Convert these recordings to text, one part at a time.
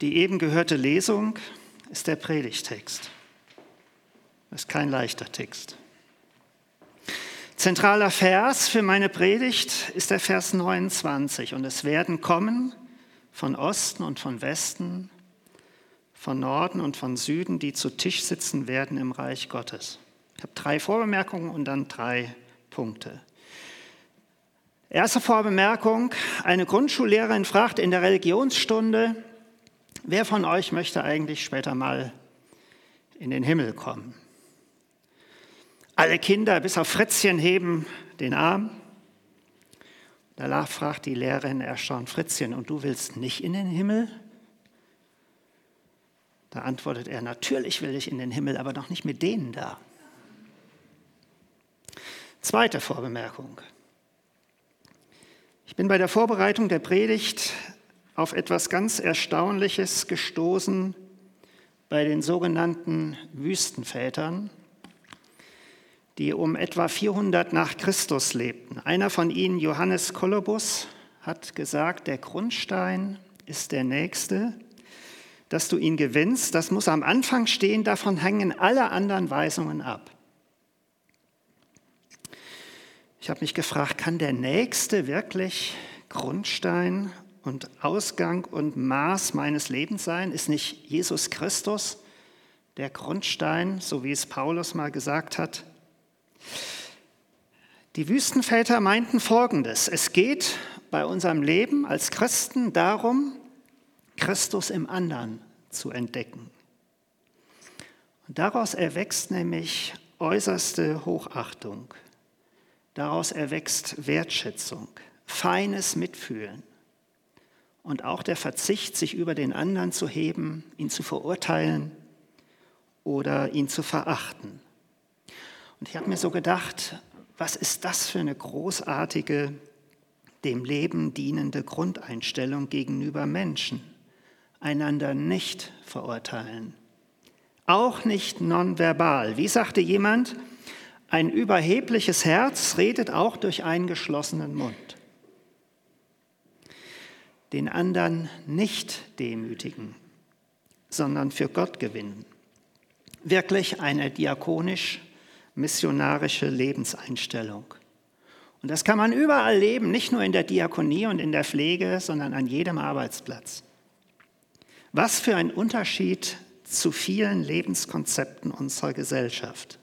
Die eben gehörte Lesung ist der Predigtext. Das ist kein leichter Text. Zentraler Vers für meine Predigt ist der Vers 29 und es werden kommen von Osten und von Westen, von Norden und von Süden, die zu Tisch sitzen werden im Reich Gottes. Ich habe drei Vorbemerkungen und dann drei Punkte. Erste Vorbemerkung, eine Grundschullehrerin fragt in der Religionsstunde, wer von euch möchte eigentlich später mal in den Himmel kommen? Alle Kinder bis auf Fritzchen heben den Arm. Danach fragt die Lehrerin erstaunt Fritzchen, und du willst nicht in den Himmel? Da antwortet er, natürlich will ich in den Himmel, aber noch nicht mit denen da. Zweite Vorbemerkung. Ich bin bei der Vorbereitung der Predigt auf etwas ganz Erstaunliches gestoßen bei den sogenannten Wüstenvätern die um etwa 400 nach Christus lebten. Einer von ihnen, Johannes Kollobus, hat gesagt, der Grundstein ist der nächste. Dass du ihn gewinnst, das muss am Anfang stehen, davon hängen alle anderen Weisungen ab. Ich habe mich gefragt, kann der Nächste wirklich Grundstein und Ausgang und Maß meines Lebens sein? Ist nicht Jesus Christus der Grundstein, so wie es Paulus mal gesagt hat? Die Wüstenväter meinten Folgendes. Es geht bei unserem Leben als Christen darum, Christus im anderen zu entdecken. Und daraus erwächst nämlich äußerste Hochachtung. Daraus erwächst Wertschätzung, feines Mitfühlen und auch der Verzicht, sich über den anderen zu heben, ihn zu verurteilen oder ihn zu verachten. Und ich habe mir so gedacht, was ist das für eine großartige, dem Leben dienende Grundeinstellung gegenüber Menschen? Einander nicht verurteilen. Auch nicht nonverbal. Wie sagte jemand, ein überhebliches Herz redet auch durch einen geschlossenen Mund. Den anderen nicht demütigen, sondern für Gott gewinnen. Wirklich eine diakonisch missionarische Lebenseinstellung. Und das kann man überall leben, nicht nur in der Diakonie und in der Pflege, sondern an jedem Arbeitsplatz. Was für ein Unterschied zu vielen Lebenskonzepten unserer Gesellschaft.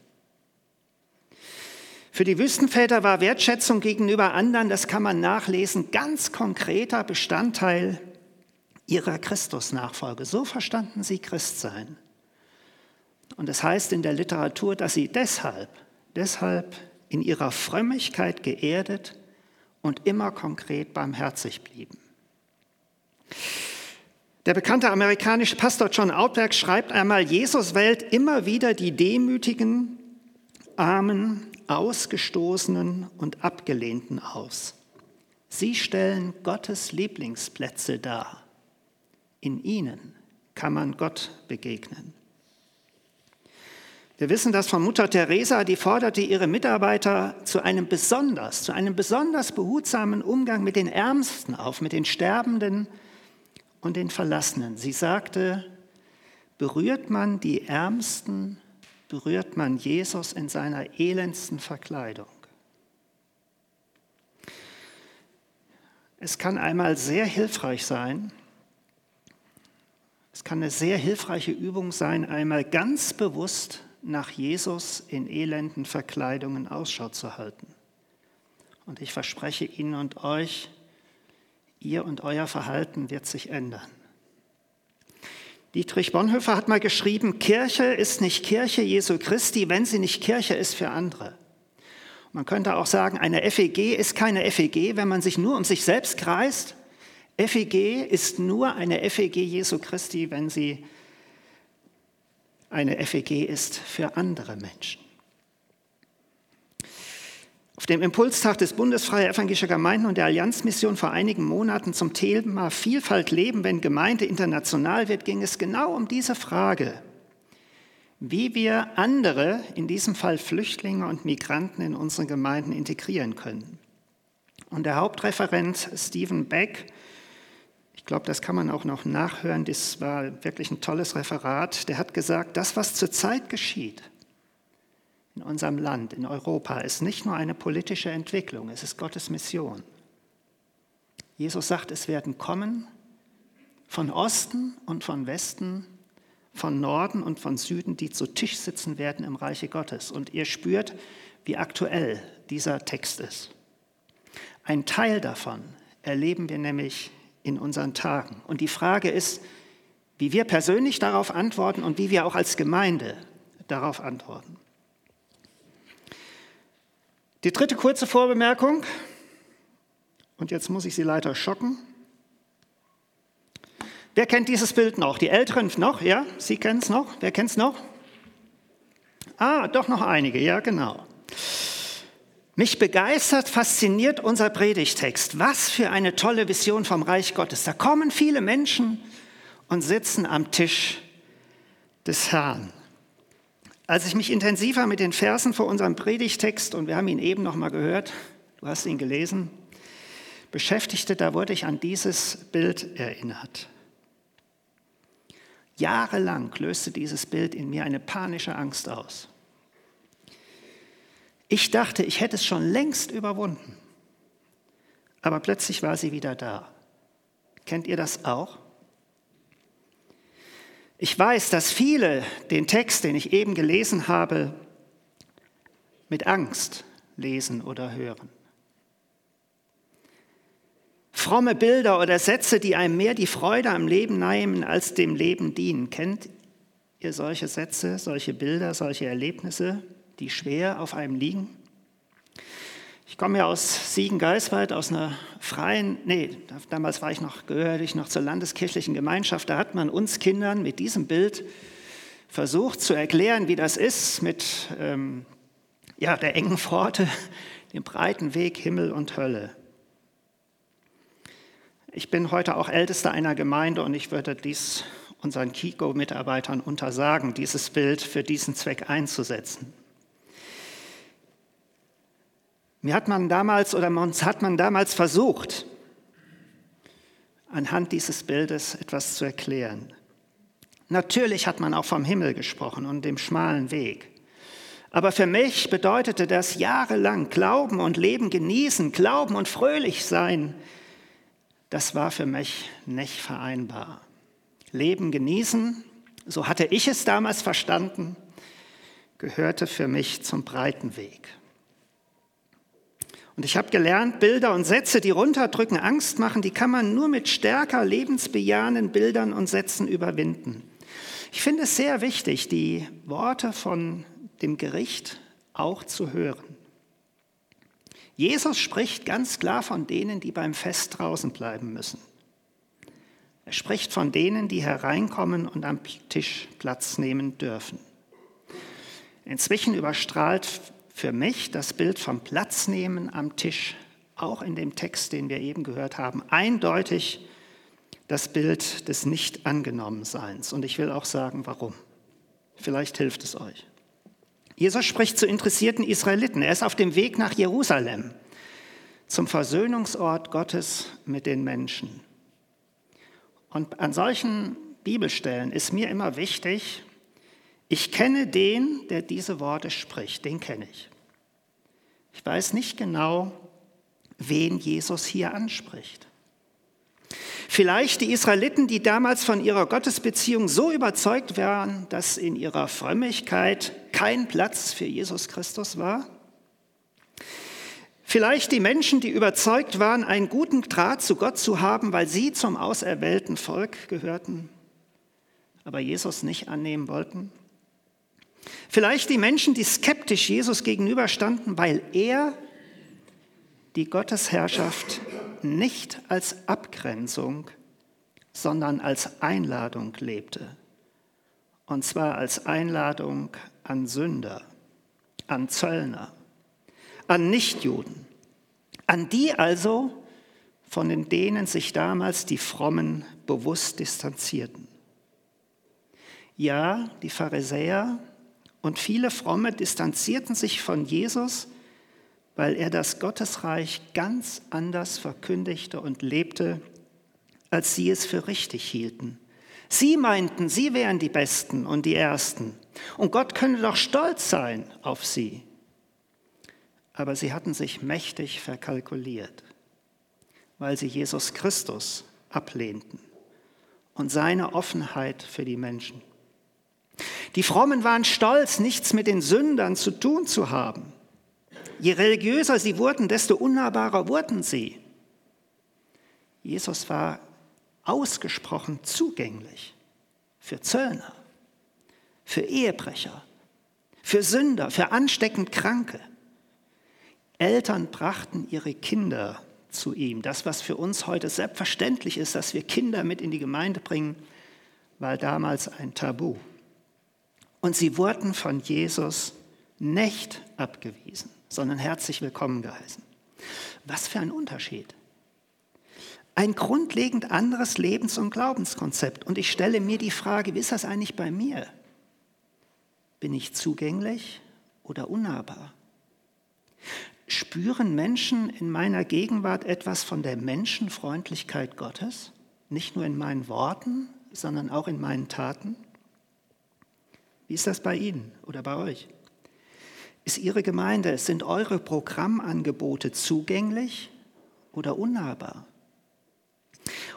Für die Wüstenväter war Wertschätzung gegenüber anderen, das kann man nachlesen, ganz konkreter Bestandteil ihrer Christusnachfolge. So verstanden sie Christsein. Und es das heißt in der Literatur, dass sie deshalb, deshalb in ihrer Frömmigkeit geerdet und immer konkret barmherzig blieben. Der bekannte amerikanische Pastor John Outberg schreibt einmal, Jesus wählt immer wieder die demütigen, armen, ausgestoßenen und abgelehnten aus. Sie stellen Gottes Lieblingsplätze dar. In ihnen kann man Gott begegnen. Wir wissen das von Mutter Teresa, die forderte ihre Mitarbeiter zu einem besonders, zu einem besonders behutsamen Umgang mit den Ärmsten auf, mit den Sterbenden und den Verlassenen. Sie sagte, berührt man die Ärmsten, berührt man Jesus in seiner elendsten Verkleidung. Es kann einmal sehr hilfreich sein, es kann eine sehr hilfreiche Übung sein, einmal ganz bewusst nach Jesus in elenden Verkleidungen Ausschau zu halten. Und ich verspreche Ihnen und euch, ihr und euer Verhalten wird sich ändern. Dietrich Bonhoeffer hat mal geschrieben, Kirche ist nicht Kirche Jesu Christi, wenn sie nicht Kirche ist für andere. Man könnte auch sagen, eine FEG ist keine FEG, wenn man sich nur um sich selbst kreist. FEG ist nur eine FEG Jesu Christi, wenn sie eine FEG ist für andere Menschen. Auf dem Impulstag des Bundesfreie Evangelischer Gemeinden und der Allianzmission vor einigen Monaten zum Thema Vielfalt leben, wenn Gemeinde international wird, ging es genau um diese Frage, wie wir andere, in diesem Fall Flüchtlinge und Migranten in unseren Gemeinden integrieren können. Und der Hauptreferent Stephen Beck Ich glaube, das kann man auch noch nachhören. Das war wirklich ein tolles Referat. Der hat gesagt, das, was zurzeit geschieht in unserem Land, in Europa, ist nicht nur eine politische Entwicklung, es ist Gottes Mission. Jesus sagt, es werden kommen von Osten und von Westen, von Norden und von Süden, die zu Tisch sitzen werden im Reiche Gottes. Und ihr spürt, wie aktuell dieser Text ist. Ein Teil davon erleben wir nämlich in unseren Tagen. Und die Frage ist, wie wir persönlich darauf antworten und wie wir auch als Gemeinde darauf antworten. Die dritte kurze Vorbemerkung, und jetzt muss ich Sie leider schocken. Wer kennt dieses Bild noch? Die Älteren noch? Ja, Sie kennen es noch? Wer kennt es noch? Ah, doch noch einige, ja, genau. Mich begeistert, fasziniert unser Predigtext. Was für eine tolle Vision vom Reich Gottes. Da kommen viele Menschen und sitzen am Tisch des Herrn. Als ich mich intensiver mit den Versen vor unserem Predigtext, und wir haben ihn eben noch mal gehört, du hast ihn gelesen, beschäftigte, da wurde ich an dieses Bild erinnert. Jahrelang löste dieses Bild in mir eine panische Angst aus. Ich dachte, ich hätte es schon längst überwunden. Aber plötzlich war sie wieder da. Kennt ihr das auch? Ich weiß, dass viele den Text, den ich eben gelesen habe, mit Angst lesen oder hören. Fromme Bilder oder Sätze, die einem mehr die Freude am Leben nehmen, als dem Leben dienen. Kennt ihr solche Sätze, solche Bilder, solche Erlebnisse? die schwer auf einem liegen. Ich komme ja aus Siegen-Geiswald, aus einer freien, nee, damals war ich noch, gehörte ich noch zur landeskirchlichen Gemeinschaft, da hat man uns Kindern mit diesem Bild versucht zu erklären, wie das ist mit ähm, ja, der engen Pforte, dem breiten Weg Himmel und Hölle. Ich bin heute auch Ältester einer Gemeinde und ich würde dies unseren Kiko-Mitarbeitern untersagen, dieses Bild für diesen Zweck einzusetzen. Mir hat man damals oder hat man damals versucht, anhand dieses Bildes etwas zu erklären. Natürlich hat man auch vom Himmel gesprochen und dem schmalen Weg. Aber für mich bedeutete das jahrelang Glauben und Leben genießen, Glauben und fröhlich sein. Das war für mich nicht vereinbar. Leben genießen, so hatte ich es damals verstanden, gehörte für mich zum breiten Weg. Und ich habe gelernt, Bilder und Sätze, die runterdrücken, Angst machen, die kann man nur mit stärker lebensbejahenden Bildern und Sätzen überwinden. Ich finde es sehr wichtig, die Worte von dem Gericht auch zu hören. Jesus spricht ganz klar von denen, die beim Fest draußen bleiben müssen. Er spricht von denen, die hereinkommen und am Tisch Platz nehmen dürfen. Inzwischen überstrahlt für mich das Bild vom Platznehmen am Tisch, auch in dem Text, den wir eben gehört haben, eindeutig das Bild des Nicht-Angenommenseins. Und ich will auch sagen, warum. Vielleicht hilft es euch. Jesus spricht zu interessierten Israeliten. Er ist auf dem Weg nach Jerusalem, zum Versöhnungsort Gottes mit den Menschen. Und an solchen Bibelstellen ist mir immer wichtig, ich kenne den, der diese Worte spricht, den kenne ich. Ich weiß nicht genau, wen Jesus hier anspricht. Vielleicht die Israeliten, die damals von ihrer Gottesbeziehung so überzeugt waren, dass in ihrer Frömmigkeit kein Platz für Jesus Christus war. Vielleicht die Menschen, die überzeugt waren, einen guten Draht zu Gott zu haben, weil sie zum auserwählten Volk gehörten, aber Jesus nicht annehmen wollten. Vielleicht die Menschen, die skeptisch Jesus gegenüberstanden, weil er die Gottesherrschaft nicht als Abgrenzung, sondern als Einladung lebte. Und zwar als Einladung an Sünder, an Zöllner, an Nichtjuden, an die also, von denen sich damals die Frommen bewusst distanzierten. Ja, die Pharisäer und viele Fromme distanzierten sich von Jesus, weil er das Gottesreich ganz anders verkündigte und lebte, als sie es für richtig hielten. Sie meinten, sie wären die Besten und die Ersten. Und Gott könne doch stolz sein auf sie. Aber sie hatten sich mächtig verkalkuliert, weil sie Jesus Christus ablehnten und seine Offenheit für die Menschen. Die Frommen waren stolz, nichts mit den Sündern zu tun zu haben. Je religiöser sie wurden, desto unnahbarer wurden sie. Jesus war ausgesprochen zugänglich für Zöllner, für Ehebrecher, für Sünder, für ansteckend Kranke. Eltern brachten ihre Kinder zu ihm. Das, was für uns heute selbstverständlich ist, dass wir Kinder mit in die Gemeinde bringen, war damals ein Tabu. Und sie wurden von Jesus nicht abgewiesen, sondern herzlich willkommen geheißen. Was für ein Unterschied. Ein grundlegend anderes Lebens- und Glaubenskonzept. Und ich stelle mir die Frage, wie ist das eigentlich bei mir? Bin ich zugänglich oder unnahbar? Spüren Menschen in meiner Gegenwart etwas von der Menschenfreundlichkeit Gottes? Nicht nur in meinen Worten, sondern auch in meinen Taten? Wie ist das bei Ihnen oder bei euch? Ist Ihre Gemeinde, sind eure Programmangebote zugänglich oder unnahbar?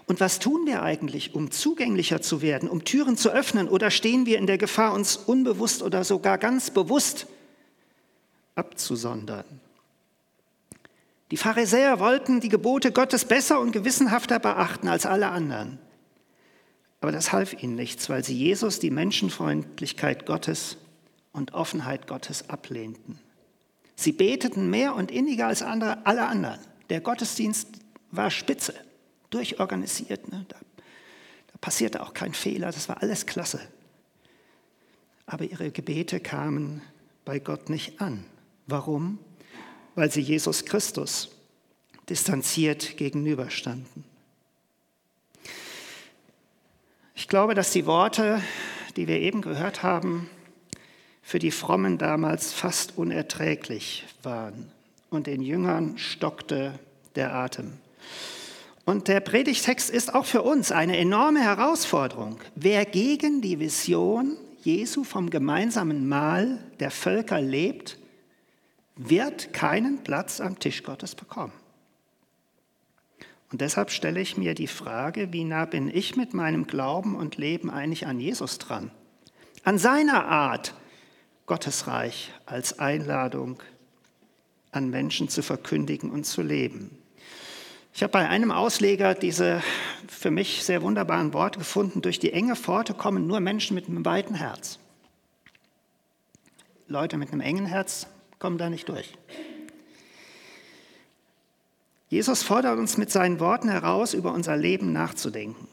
Und was tun wir eigentlich, um zugänglicher zu werden, um Türen zu öffnen? Oder stehen wir in der Gefahr, uns unbewusst oder sogar ganz bewusst abzusondern? Die Pharisäer wollten die Gebote Gottes besser und gewissenhafter beachten als alle anderen. Aber das half ihnen nichts, weil sie Jesus, die Menschenfreundlichkeit Gottes und Offenheit Gottes ablehnten. Sie beteten mehr und inniger als andere, alle anderen. Der Gottesdienst war spitze durchorganisiert. Ne? Da, da passierte auch kein Fehler, das war alles klasse. Aber ihre Gebete kamen bei Gott nicht an. Warum? Weil sie Jesus Christus distanziert gegenüberstanden. Ich glaube, dass die Worte, die wir eben gehört haben, für die Frommen damals fast unerträglich waren. Und den Jüngern stockte der Atem. Und der Predigtext ist auch für uns eine enorme Herausforderung. Wer gegen die Vision Jesu vom gemeinsamen Mahl der Völker lebt, wird keinen Platz am Tisch Gottes bekommen. Und deshalb stelle ich mir die Frage, wie nah bin ich mit meinem Glauben und Leben eigentlich an Jesus dran? An seiner Art, Gottesreich als Einladung an Menschen zu verkündigen und zu leben. Ich habe bei einem Ausleger diese für mich sehr wunderbaren Worte gefunden, durch die enge Pforte kommen nur Menschen mit einem weiten Herz. Leute mit einem engen Herz kommen da nicht durch. Jesus fordert uns mit seinen Worten heraus, über unser Leben nachzudenken.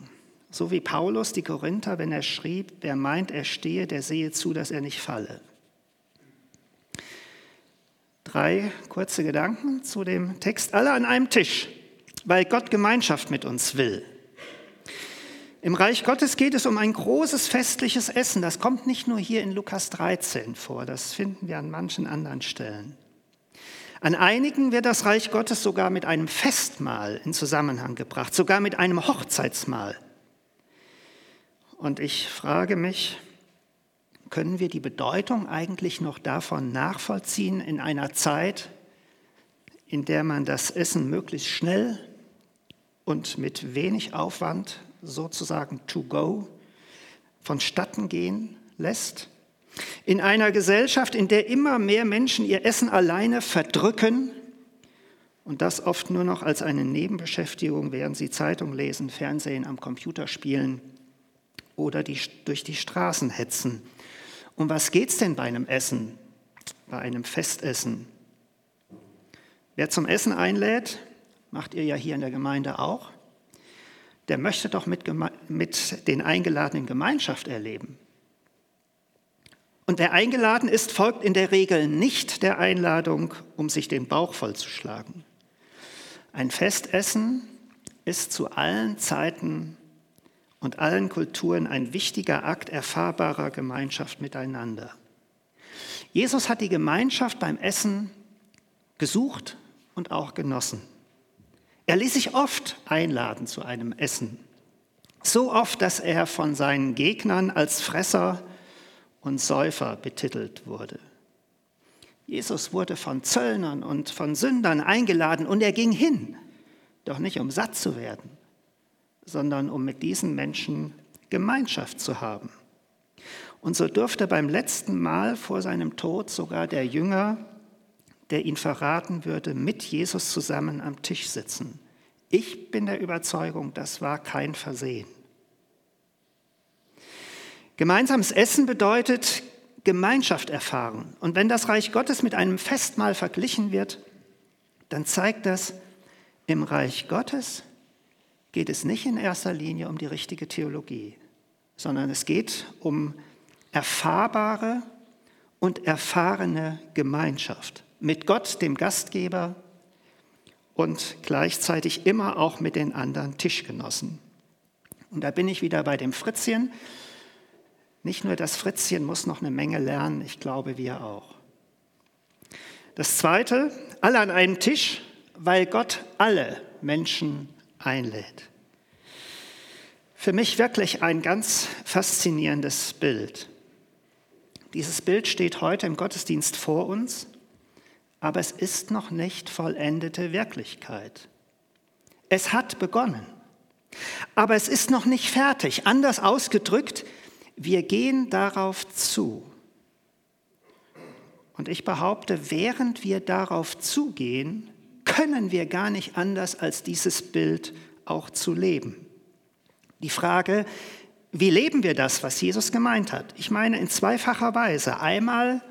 So wie Paulus die Korinther, wenn er schrieb, wer meint, er stehe, der sehe zu, dass er nicht falle. Drei kurze Gedanken zu dem Text. Alle an einem Tisch weil Gott Gemeinschaft mit uns will. Im Reich Gottes geht es um ein großes festliches Essen. Das kommt nicht nur hier in Lukas 13 vor, das finden wir an manchen anderen Stellen. An einigen wird das Reich Gottes sogar mit einem Festmahl in Zusammenhang gebracht, sogar mit einem Hochzeitsmahl. Und ich frage mich, können wir die Bedeutung eigentlich noch davon nachvollziehen in einer Zeit, in der man das Essen möglichst schnell und mit wenig Aufwand sozusagen to go vonstatten gehen lässt. In einer Gesellschaft, in der immer mehr Menschen ihr Essen alleine verdrücken und das oft nur noch als eine Nebenbeschäftigung, während sie Zeitung lesen, Fernsehen, am Computer spielen oder die, durch die Straßen hetzen. Um was geht es denn bei einem Essen, bei einem Festessen? Wer zum Essen einlädt, macht ihr ja hier in der Gemeinde auch, der möchte doch mit, mit den Eingeladenen Gemeinschaft erleben. Und wer eingeladen ist, folgt in der Regel nicht der Einladung, um sich den Bauch vollzuschlagen. Ein Festessen ist zu allen Zeiten und allen Kulturen ein wichtiger Akt erfahrbarer Gemeinschaft miteinander. Jesus hat die Gemeinschaft beim Essen gesucht und auch genossen. Er ließ sich oft einladen zu einem Essen So oft, dass er von seinen Gegnern als Fresser und Säufer betitelt wurde. Jesus wurde von Zöllnern und von Sündern eingeladen und er ging hin, doch nicht um satt zu werden, sondern um mit diesen Menschen Gemeinschaft zu haben. Und so durfte beim letzten Mal vor seinem Tod sogar der Jünger, der ihn verraten würde, mit Jesus zusammen am Tisch sitzen. Ich bin der Überzeugung, das war kein Versehen. Gemeinsames Essen bedeutet Gemeinschaft erfahren. Und wenn das Reich Gottes mit einem Festmahl verglichen wird, dann zeigt das, im Reich Gottes geht es nicht in erster Linie um die richtige Theologie, sondern es geht um erfahrbare und erfahrene Gemeinschaft mit Gott, dem Gastgeber, und gleichzeitig immer auch mit den anderen Tischgenossen. Und da bin ich wieder bei dem Fritzchen. Nicht nur das Fritzchen muss noch eine Menge lernen, ich glaube wir auch. Das Zweite, alle an einem Tisch, weil Gott alle Menschen einlädt. Für mich wirklich ein ganz faszinierendes Bild. Dieses Bild steht heute im Gottesdienst vor uns, aber es ist noch nicht vollendete Wirklichkeit. Es hat begonnen, aber es ist noch nicht fertig. Anders ausgedrückt, wir gehen darauf zu. Und ich behaupte, während wir darauf zugehen, können wir gar nicht anders, als dieses Bild auch zu leben. Die Frage, wie leben wir das, was Jesus gemeint hat? Ich meine in zweifacher Weise. Einmal,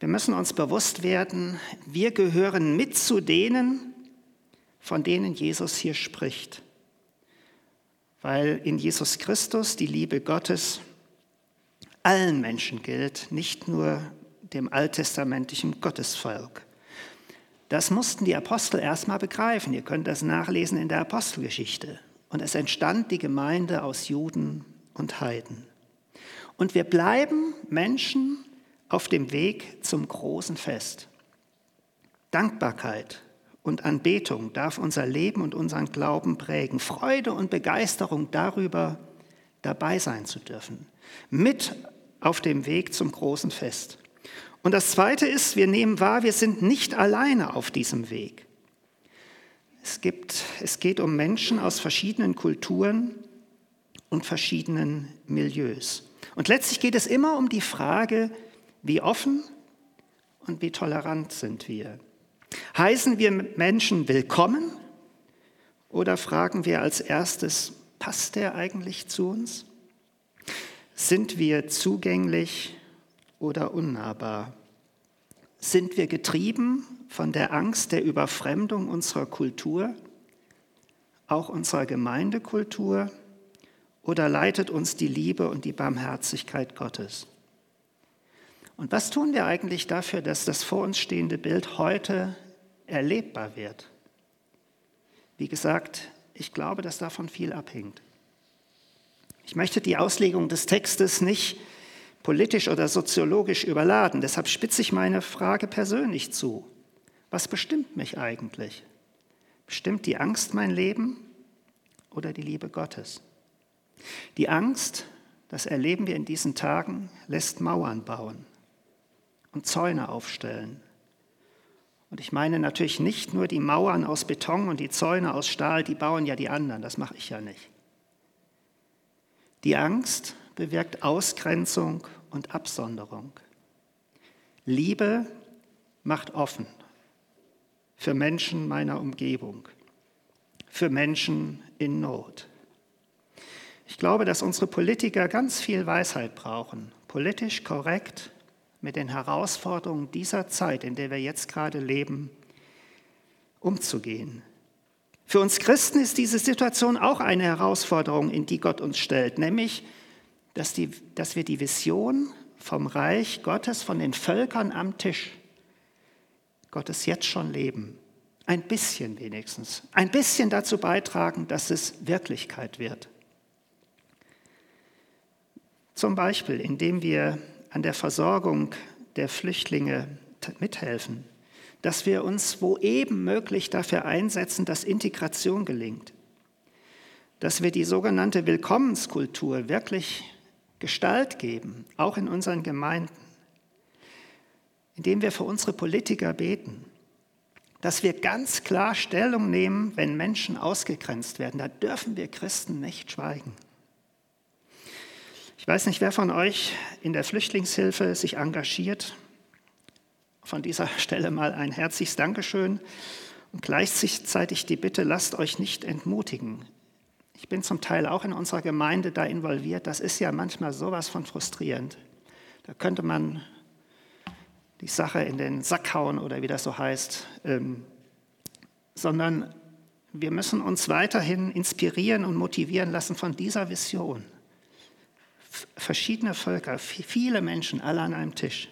wir müssen uns bewusst werden, wir gehören mit zu denen, von denen Jesus hier spricht. Weil in Jesus Christus die Liebe Gottes allen Menschen gilt, nicht nur dem alttestamentlichen Gottesvolk. Das mussten die Apostel erstmal begreifen. Ihr könnt das nachlesen in der Apostelgeschichte. Und es entstand die Gemeinde aus Juden und Heiden. Und wir bleiben Menschen auf dem Weg zum großen Fest. Dankbarkeit und Anbetung darf unser Leben und unseren Glauben prägen. Freude und Begeisterung darüber, dabei sein zu dürfen. Mit auf dem Weg zum großen Fest. Und das Zweite ist, wir nehmen wahr, wir sind nicht alleine auf diesem Weg. Es, gibt, es geht um Menschen aus verschiedenen Kulturen und verschiedenen Milieus. Und letztlich geht es immer um die Frage, wie offen und wie tolerant sind wir. Heißen wir Menschen willkommen oder fragen wir als erstes, passt der eigentlich zu uns? Sind wir zugänglich oder unnahbar? Sind wir getrieben von der Angst der Überfremdung unserer Kultur, auch unserer Gemeindekultur, oder leitet uns die Liebe und die Barmherzigkeit Gottes? Und was tun wir eigentlich dafür, dass das vor uns stehende Bild heute erlebbar wird? Wie gesagt, ich glaube, dass davon viel abhängt. Ich möchte die Auslegung des Textes nicht politisch oder soziologisch überladen. Deshalb spitze ich meine Frage persönlich zu. Was bestimmt mich eigentlich? Bestimmt die Angst mein Leben oder die Liebe Gottes? Die Angst, das erleben wir in diesen Tagen, lässt Mauern bauen und Zäune aufstellen. Und ich meine natürlich nicht nur die Mauern aus Beton und die Zäune aus Stahl, die bauen ja die anderen, das mache ich ja nicht. Die Angst bewirkt Ausgrenzung und Absonderung. Liebe macht offen für Menschen meiner Umgebung, für Menschen in Not. Ich glaube, dass unsere Politiker ganz viel Weisheit brauchen, politisch korrekt mit den Herausforderungen dieser Zeit, in der wir jetzt gerade leben, umzugehen. Für uns Christen ist diese Situation auch eine Herausforderung, in die Gott uns stellt, nämlich dass, die, dass wir die Vision vom Reich Gottes, von den Völkern am Tisch Gottes jetzt schon leben. Ein bisschen wenigstens. Ein bisschen dazu beitragen, dass es Wirklichkeit wird. Zum Beispiel, indem wir an der Versorgung der Flüchtlinge mithelfen, dass wir uns wo eben möglich dafür einsetzen, dass Integration gelingt, dass wir die sogenannte Willkommenskultur wirklich Gestalt geben, auch in unseren Gemeinden, indem wir für unsere Politiker beten, dass wir ganz klar Stellung nehmen, wenn Menschen ausgegrenzt werden. Da dürfen wir Christen nicht schweigen. Ich weiß nicht, wer von euch in der Flüchtlingshilfe sich engagiert. Von dieser Stelle mal ein herzliches Dankeschön und gleichzeitig die Bitte, lasst euch nicht entmutigen. Ich bin zum Teil auch in unserer Gemeinde da involviert. Das ist ja manchmal sowas von frustrierend. Da könnte man die Sache in den Sack hauen oder wie das so heißt, ähm, sondern wir müssen uns weiterhin inspirieren und motivieren lassen von dieser Vision. Verschiedene Völker, viele Menschen, alle an einem Tisch.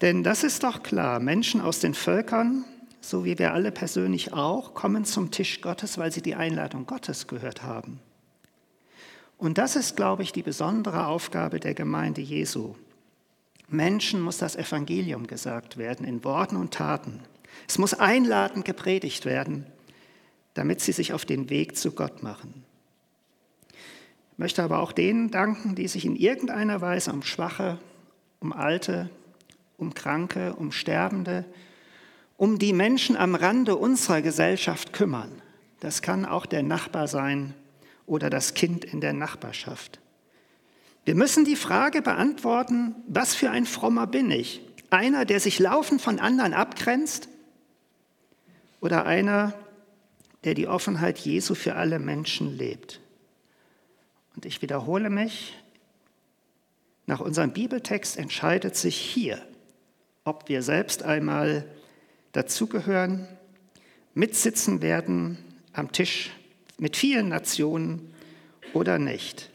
Denn das ist doch klar, Menschen aus den Völkern, so wie wir alle persönlich auch, kommen zum Tisch Gottes, weil sie die Einladung Gottes gehört haben. Und das ist, glaube ich, die besondere Aufgabe der Gemeinde Jesu. Menschen muss das Evangelium gesagt werden, in Worten und Taten. Es muss einladend gepredigt werden, damit sie sich auf den Weg zu Gott machen. Ich möchte aber auch denen danken, die sich in irgendeiner Weise um Schwache, um Alte, um Kranke, um Sterbende, um die Menschen am Rande unserer Gesellschaft kümmern. Das kann auch der Nachbar sein oder das Kind in der Nachbarschaft. Wir müssen die Frage beantworten, was für ein frommer bin ich? Einer, der sich laufend von anderen abgrenzt oder einer, der die Offenheit Jesu für alle Menschen lebt? Und ich wiederhole mich, nach unserem Bibeltext entscheidet sich hier, ob wir selbst einmal dazugehören, mitsitzen werden am Tisch mit vielen Nationen oder nicht.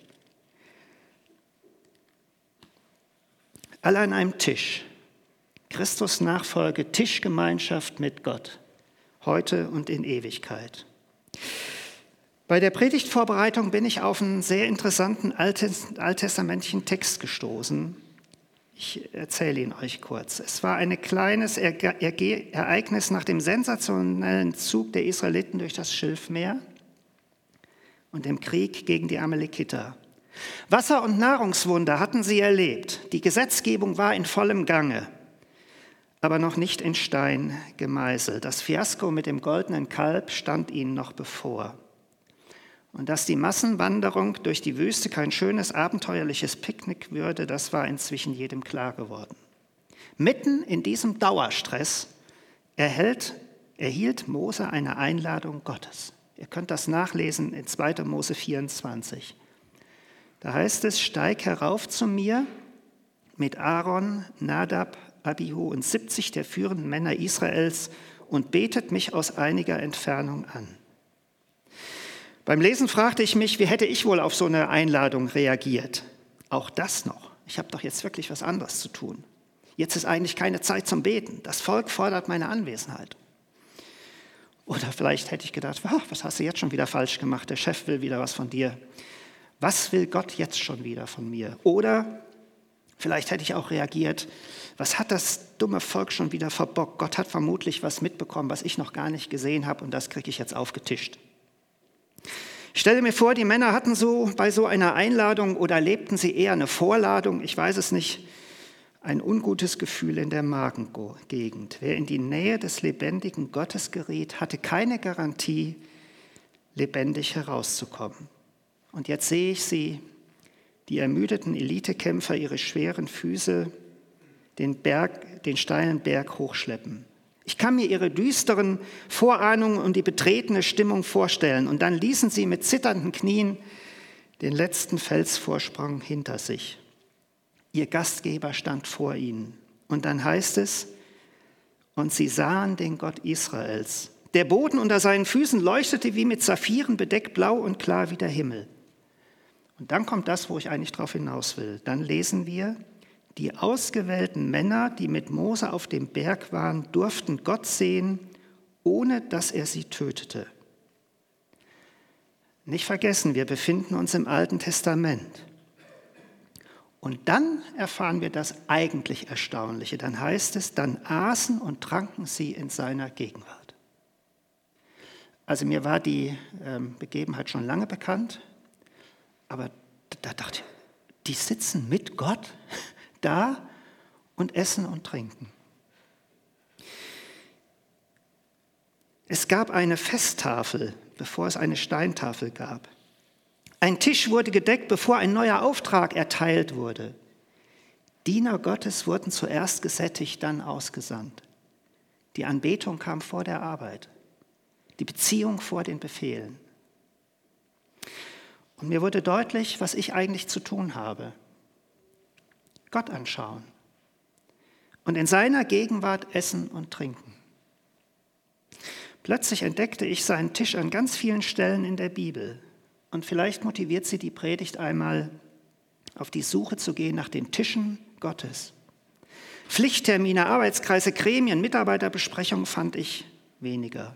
Alle an einem Tisch. Christus Nachfolge, Tischgemeinschaft mit Gott, heute und in Ewigkeit. Bei der Predigtvorbereitung bin ich auf einen sehr interessanten alttestamentlichen Text gestoßen. Ich erzähle ihn euch kurz. Es war ein kleines Ereignis nach dem sensationellen Zug der Israeliten durch das Schilfmeer und dem Krieg gegen die Amalekiter. Wasser- und Nahrungswunder hatten sie erlebt. Die Gesetzgebung war in vollem Gange, aber noch nicht in Stein gemeißelt. Das Fiasko mit dem goldenen Kalb stand ihnen noch bevor. Und dass die Massenwanderung durch die Wüste kein schönes, abenteuerliches Picknick würde, das war inzwischen jedem klar geworden. Mitten in diesem Dauerstress erhält, erhielt Mose eine Einladung Gottes. Ihr könnt das nachlesen in 2. Mose 24. Da heißt es, steig herauf zu mir mit Aaron, Nadab, Abihu und 70 der führenden Männer Israels und betet mich aus einiger Entfernung an. Beim Lesen fragte ich mich, wie hätte ich wohl auf so eine Einladung reagiert? Auch das noch. Ich habe doch jetzt wirklich was anderes zu tun. Jetzt ist eigentlich keine Zeit zum Beten. Das Volk fordert meine Anwesenheit. Oder vielleicht hätte ich gedacht, was hast du jetzt schon wieder falsch gemacht? Der Chef will wieder was von dir. Was will Gott jetzt schon wieder von mir? Oder vielleicht hätte ich auch reagiert, was hat das dumme Volk schon wieder verbockt? Gott hat vermutlich was mitbekommen, was ich noch gar nicht gesehen habe und das kriege ich jetzt aufgetischt. Ich stelle mir vor, die Männer hatten so bei so einer Einladung oder lebten sie eher eine Vorladung, ich weiß es nicht, ein ungutes Gefühl in der Magengegend. Wer in die Nähe des lebendigen Gottes geriet, hatte keine Garantie, lebendig herauszukommen. Und jetzt sehe ich sie, die ermüdeten Elitekämpfer, ihre schweren Füße den, Berg, den steilen Berg hochschleppen. Ich kann mir ihre düsteren Vorahnungen und die betretene Stimmung vorstellen. Und dann ließen sie mit zitternden Knien den letzten Felsvorsprung hinter sich. Ihr Gastgeber stand vor ihnen. Und dann heißt es, und sie sahen den Gott Israels. Der Boden unter seinen Füßen leuchtete wie mit Saphiren bedeckt, blau und klar wie der Himmel. Und dann kommt das, wo ich eigentlich darauf hinaus will. Dann lesen wir, die ausgewählten Männer, die mit Mose auf dem Berg waren, durften Gott sehen, ohne dass er sie tötete. Nicht vergessen, wir befinden uns im Alten Testament. Und dann erfahren wir das eigentlich Erstaunliche. Dann heißt es, dann aßen und tranken sie in seiner Gegenwart. Also mir war die ähm, Begebenheit schon lange bekannt, aber da dachte ich, die sitzen mit Gott da und essen und trinken. Es gab eine Festtafel, bevor es eine Steintafel gab. Ein Tisch wurde gedeckt, bevor ein neuer Auftrag erteilt wurde. Diener Gottes wurden zuerst gesättigt, dann ausgesandt. Die Anbetung kam vor der Arbeit, die Beziehung vor den Befehlen. Und mir wurde deutlich, was ich eigentlich zu tun habe. Gott anschauen und in seiner Gegenwart essen und trinken. Plötzlich entdeckte ich seinen Tisch an ganz vielen Stellen in der Bibel. Und vielleicht motiviert sie die Predigt einmal auf die Suche zu gehen nach den Tischen Gottes. Pflichttermine, Arbeitskreise, Gremien, Mitarbeiterbesprechungen fand ich weniger.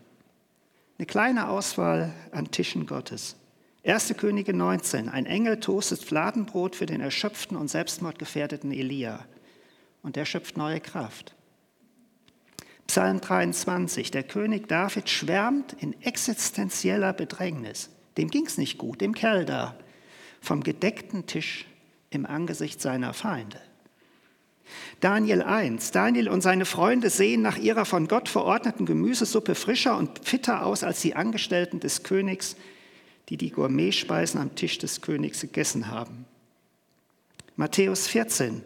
Eine kleine Auswahl an Tischen Gottes. 1. Könige 19. Ein Engel toastet Fladenbrot für den erschöpften und selbstmordgefährdeten Elia. Und der schöpft neue Kraft. Psalm 23. Der König David schwärmt in existenzieller Bedrängnis. Dem ging es nicht gut, dem Kerl da, vom gedeckten Tisch im Angesicht seiner Feinde. Daniel 1. Daniel und seine Freunde sehen nach ihrer von Gott verordneten Gemüsesuppe frischer und fitter aus als die Angestellten des Königs, die die Gourmetspeisen am Tisch des Königs gegessen haben. Matthäus 14.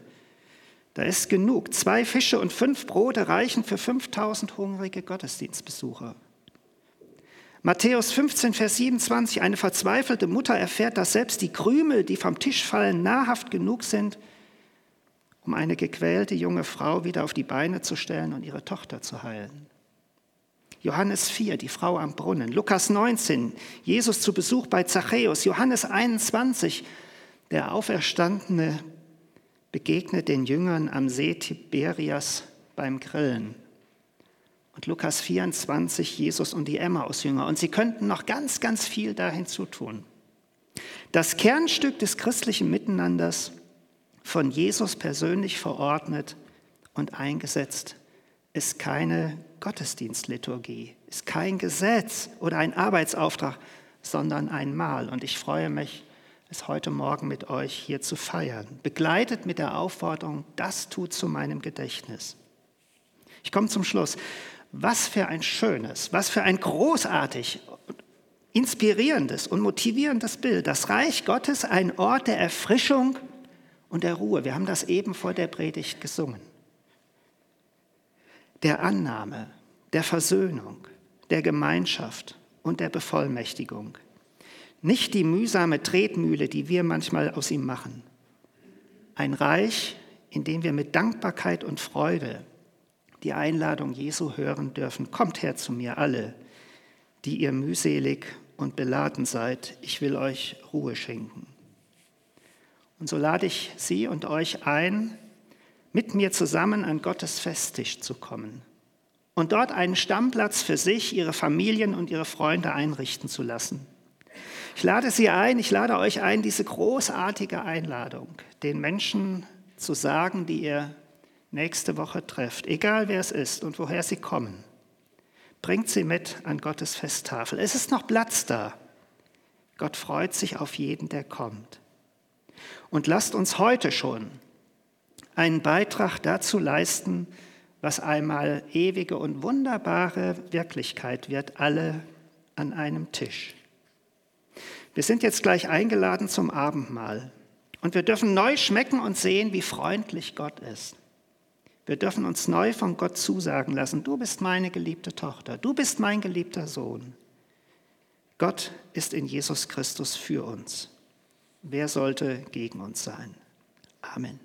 Da ist genug. Zwei Fische und fünf Brote reichen für 5000 hungrige Gottesdienstbesucher. Matthäus 15, Vers 27. Eine verzweifelte Mutter erfährt, dass selbst die Krümel, die vom Tisch fallen, nahrhaft genug sind, um eine gequälte junge Frau wieder auf die Beine zu stellen und ihre Tochter zu heilen. Johannes 4, die Frau am Brunnen. Lukas 19, Jesus zu Besuch bei Zachäus. Johannes 21, der Auferstandene begegnet den Jüngern am See Tiberias beim Grillen. Und Lukas 24, Jesus und die Emmaus-Jünger. Und sie könnten noch ganz, ganz viel da hinzutun. Das Kernstück des christlichen Miteinanders von Jesus persönlich verordnet und eingesetzt, ist keine Gottesdienstliturgie, ist kein Gesetz oder ein Arbeitsauftrag, sondern ein Mahl. Und ich freue mich, es heute Morgen mit euch hier zu feiern, begleitet mit der Aufforderung, das tut zu meinem Gedächtnis. Ich komme zum Schluss. Was für ein schönes, was für ein großartig, inspirierendes und motivierendes Bild. Das Reich Gottes, ein Ort der Erfrischung und der Ruhe. Wir haben das eben vor der Predigt gesungen. Der Annahme, der Versöhnung, der Gemeinschaft und der Bevollmächtigung. Nicht die mühsame Tretmühle, die wir manchmal aus ihm machen. Ein Reich, in dem wir mit Dankbarkeit und Freude die Einladung Jesu hören dürfen. Kommt her zu mir alle, die ihr mühselig und beladen seid. Ich will euch Ruhe schenken. Und so lade ich Sie und euch ein, mit mir zusammen an Gottes Festtisch zu kommen und dort einen Stammplatz für sich, Ihre Familien und Ihre Freunde einrichten zu lassen. Ich lade Sie ein, ich lade euch ein, diese großartige Einladung den Menschen zu sagen, die ihr nächste Woche trefft, egal wer es ist und woher sie kommen. Bringt sie mit an Gottes Festtafel. Es ist noch Platz da. Gott freut sich auf jeden, der kommt. Und lasst uns heute schon einen Beitrag dazu leisten, was einmal ewige und wunderbare Wirklichkeit wird, alle an einem Tisch. Wir sind jetzt gleich eingeladen zum Abendmahl und wir dürfen neu schmecken und sehen, wie freundlich Gott ist. Wir dürfen uns neu von Gott zusagen lassen, du bist meine geliebte Tochter, du bist mein geliebter Sohn. Gott ist in Jesus Christus für uns. Wer sollte gegen uns sein? Amen.